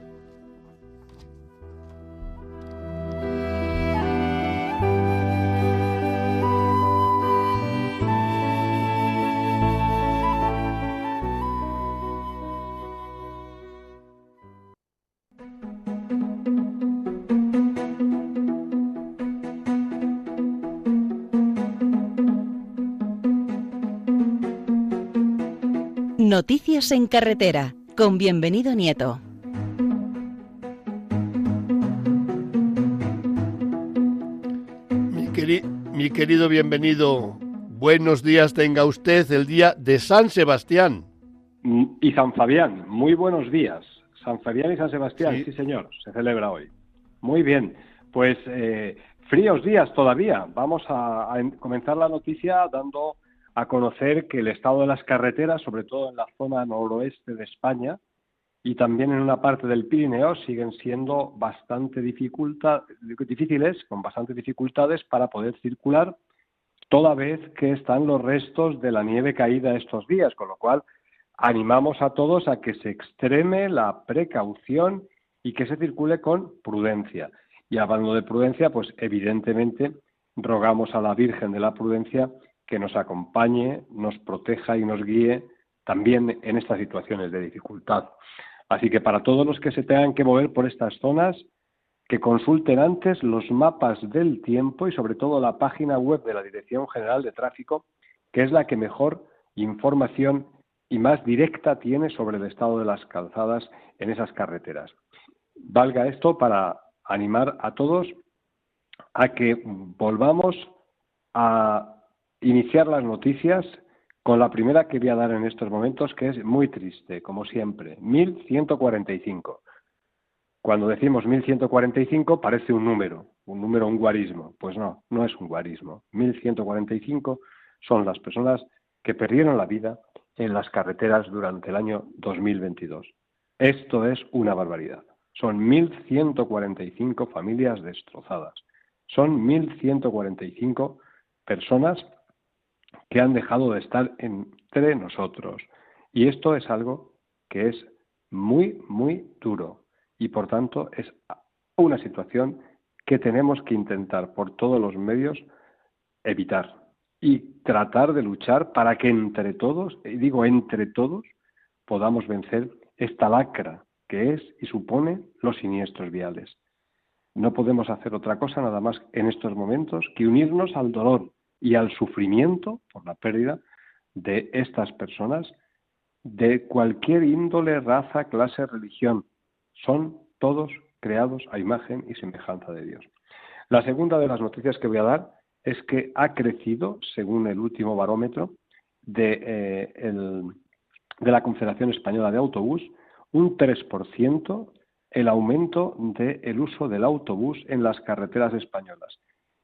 Noticias en carretera, con bienvenido Nieto. Mi, querido bienvenido, buenos días tenga usted el día de San Sebastián. Y San Fabián, muy buenos días. San Fabián y San Sebastián, sí, señor, se celebra hoy. Muy bien, pues eh, fríos días todavía. Vamos a comenzar la noticia dando a conocer que el estado de las carreteras, sobre todo en la zona noroeste de España y también en una parte del Pirineo, siguen siendo bastante difíciles, con bastantes dificultades para poder circular, toda vez que están los restos de la nieve caída estos días, con lo cual animamos a todos a que se extreme la precaución y que se circule con prudencia. Y hablando de prudencia, pues evidentemente rogamos a la Virgen de la Prudencia que nos acompañe, nos proteja y nos guíe también en estas situaciones de dificultad. Así que para todos los que se tengan que mover por estas zonas, que consulten antes los mapas del tiempo y sobre todo la página web de la Dirección General de Tráfico, que es la que mejor información y más directa tiene sobre el estado de las calzadas en esas carreteras. Valga esto para animar a todos a que volvamos a iniciar las noticias con la primera que voy a dar en estos momentos, que es muy triste, como siempre, 1145. Cuando decimos 1145 parece un número, un número, un guarismo. Pues no, no es un guarismo. 1145 son las personas que perdieron la vida en las carreteras durante el año 2022. Esto es una barbaridad. Son 1.145 familias destrozadas. Son 1.145 personas que han dejado de estar entre nosotros. Y esto es algo que es muy, muy duro. Y por tanto es una situación que tenemos que intentar por todos los medios evitar y tratar de luchar para que entre todos, y digo entre todos, podamos vencer esta lacra que es y supone los siniestros viales. No podemos hacer otra cosa nada más en estos momentos que unirnos al dolor y al sufrimiento por la pérdida de estas personas de cualquier índole, raza, clase, religión. Son todos creados a imagen y semejanza de Dios. La segunda de las noticias que voy a dar es que ha crecido, según el último barómetro de, eh, de la Confederación Española de Autobús, un 3% el aumento del uso del autobús en las carreteras españolas.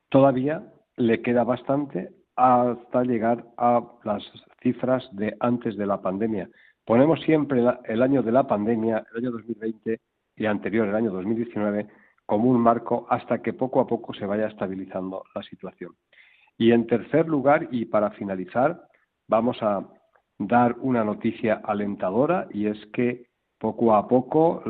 Todavía le queda bastante hasta llegar a las cifras de antes de la pandemia. Ponemos siempre el año de la pandemia, el año 2020 y anterior, el año 2019, como un marco hasta que poco a poco se vaya estabilizando la situación. Y en tercer lugar, y para finalizar, vamos a dar una noticia alentadora y es que poco a poco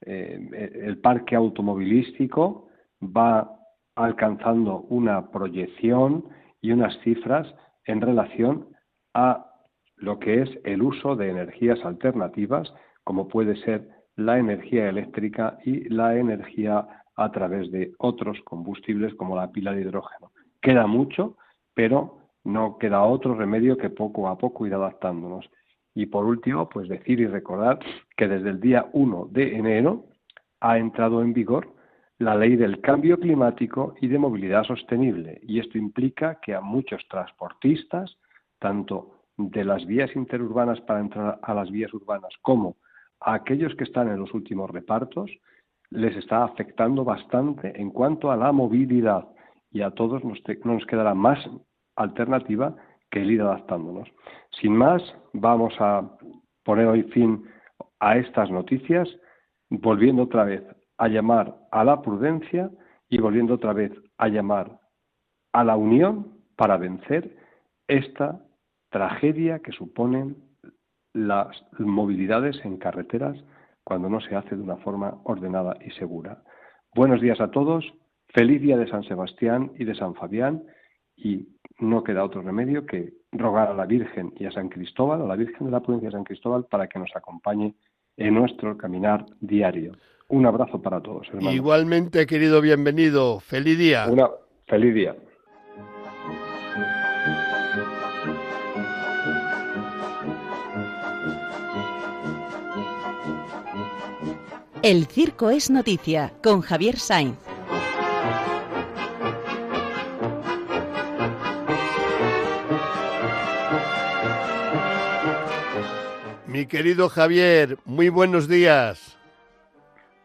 eh, el parque automovilístico va alcanzando una proyección y unas cifras en relación a lo que es el uso de energías alternativas, como puede ser la energía eléctrica y la energía a través de otros combustibles como la pila de hidrógeno. Queda mucho, pero no queda otro remedio que poco a poco ir adaptándonos. Y por último, pues decir y recordar que desde el día 1 de enero ha entrado en vigor la ley del cambio climático y de movilidad sostenible. Y esto implica que a muchos transportistas, tanto de las vías interurbanas para entrar a las vías urbanas como a aquellos que están en los últimos repartos, les está afectando bastante en cuanto a la movilidad y a todos nos no nos quedará más alternativa que el ir adaptándonos. Sin más, vamos a poner hoy fin a estas noticias, volviendo otra vez a llamar a la prudencia y volviendo otra vez a llamar a la unión para vencer esta tragedia que suponen las movilidades en carreteras cuando no se hace de una forma ordenada y segura. Buenos días a todos, feliz día de San Sebastián y de San Fabián y no queda otro remedio que rogar a la Virgen y a San Cristóbal, a la Virgen de la Prudencia de San Cristóbal, para que nos acompañe en nuestro caminar diario. Un abrazo para todos. Igualmente, querido, bienvenido. Feliz día. Una feliz día. El circo es noticia con Javier Sainz. Mi querido Javier, muy buenos días.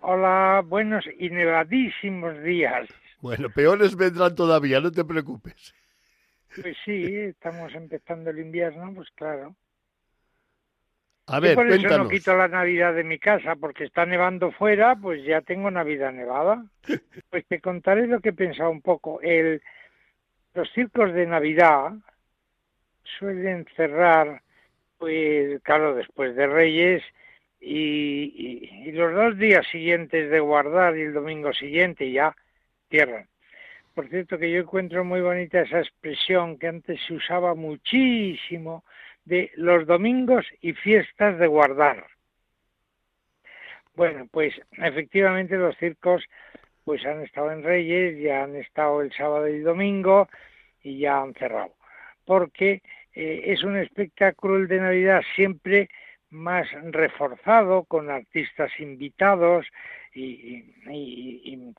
Hola, buenos y nevadísimos días. Bueno, peores vendrán todavía, no te preocupes. Pues sí, estamos empezando el invierno, pues claro. A ver, por eso no quito la Navidad de mi casa, porque está nevando fuera, pues ya tengo Navidad nevada. Pues te contaré lo que he pensado un poco. El, los circos de Navidad suelen cerrar pues claro, después de Reyes y, los dos días siguientes de guardar y el domingo siguiente ya cierran. Por cierto que yo encuentro muy bonita esa expresión que antes se usaba muchísimo de los domingos y fiestas de guardar. Bueno, pues efectivamente los circos pues han estado en Reyes, ya han estado el sábado y domingo y ya han cerrado. Porque eh, es un espectáculo de Navidad siempre más reforzado, con artistas invitados y,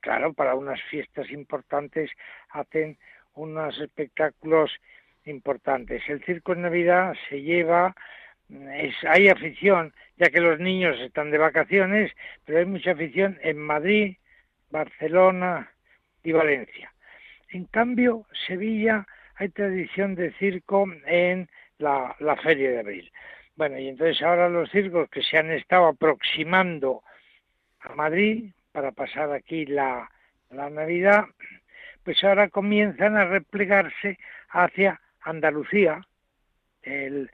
claro, para unas fiestas importantes hacen unos espectáculos importantes. El circo en Navidad se lleva, es, hay afición, ya que los niños están de vacaciones, pero hay mucha afición en Madrid, Barcelona y Valencia. En cambio, Sevilla hay tradición de circo en la, feria de abril. Bueno, y entonces ahora los circos que se han estado aproximando a Madrid para pasar aquí la, Navidad, pues ahora comienzan a replegarse hacia Andalucía, el,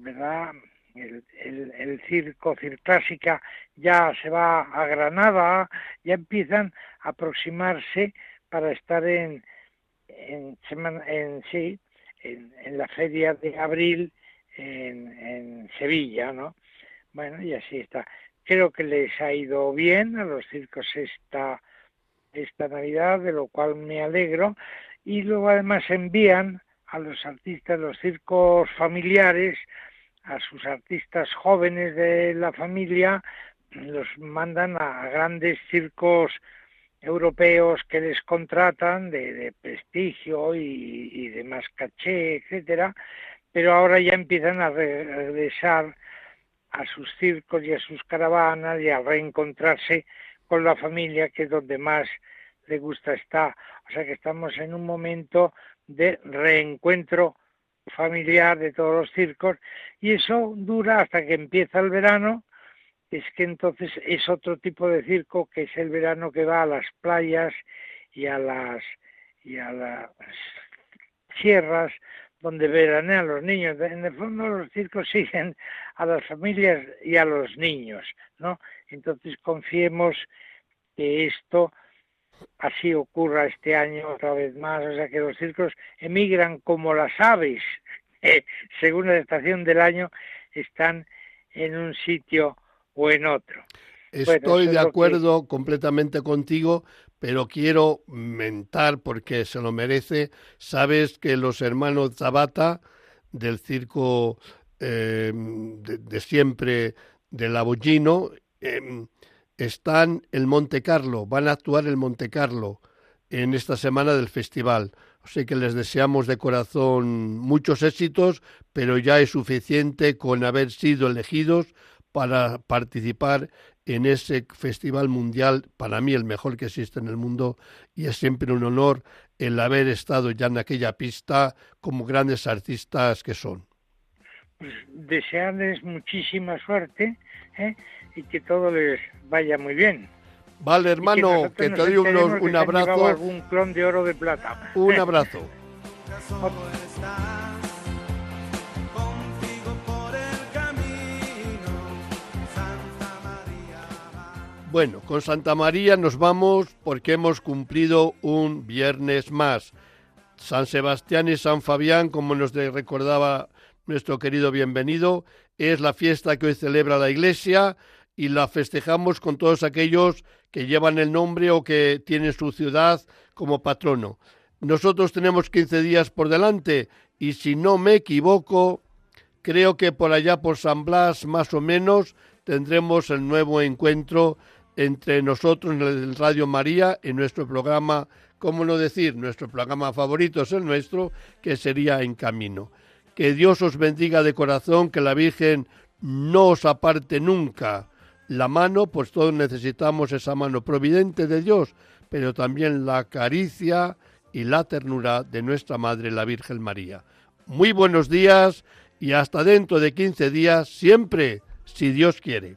¿verdad? El, el, circo circásica ya se va a Granada, ya empiezan a aproximarse para estar en, en, en sí, en, la feria de abril en, Sevilla, ¿no? Bueno, y así está. Creo que les ha ido bien a los circos esta, esta Navidad, de lo cual me alegro. Y luego además envían a los artistas, los circos familiares, a sus artistas jóvenes de la familia, los mandan a grandes circos europeos que les contratan de, prestigio y, de más caché, etcétera, pero ahora ya empiezan a regresar a sus circos y a sus caravanas y a reencontrarse con la familia que es donde más le gusta estar. O sea que estamos en un momento de reencuentro familiar de todos los circos y eso dura hasta que empieza el verano es que entonces es otro tipo de circo que es el verano que va a las playas y a las y a las sierras donde veranean los niños. En el fondo los circos siguen a las familias y a los niños, ¿no? Entonces confiemos que esto así ocurra este año otra vez más, o sea que los circos emigran como las aves, según la estación del año, están en un sitio o en otro. Estoy de acuerdo completamente contigo, pero quiero mentar porque se lo merece. Sabes que los hermanos Zabata del circo em, de, siempre del Abollino em, están en Monte Carlo, van a actuar en Monte Carlo en esta semana del festival. Así que les deseamos de corazón muchos éxitos, pero ya es suficiente con haber sido elegidos para participar en ese festival mundial, para mí el mejor que existe en el mundo, y es siempre un honor el haber estado ya en aquella pista como grandes artistas que son. Pues desearles muchísima suerte ¿eh? y que todo les vaya muy bien. Vale, hermano, que, te doy un abrazo. algún clon de oro de plata. Un abrazo. Bueno, con Santa María nos vamos porque hemos cumplido un viernes más. San Sebastián y San Fabián, como nos recordaba nuestro querido bienvenido, es la fiesta que hoy celebra la Iglesia y la festejamos con todos aquellos que llevan el nombre o que tienen su ciudad como patrono. Nosotros tenemos 15 días por delante y si no me equivoco, creo que por allá por San Blas más o menos tendremos el nuevo encuentro entre nosotros en el Radio María, en nuestro programa, cómo no decir, nuestro programa favorito es el nuestro, que sería En Camino. Que Dios os bendiga de corazón, que la Virgen no os aparte nunca la mano, pues todos necesitamos esa mano providente de Dios, pero también la caricia y la ternura de nuestra Madre, la Virgen María. Muy buenos días y hasta dentro de 15 días, siempre, si Dios quiere.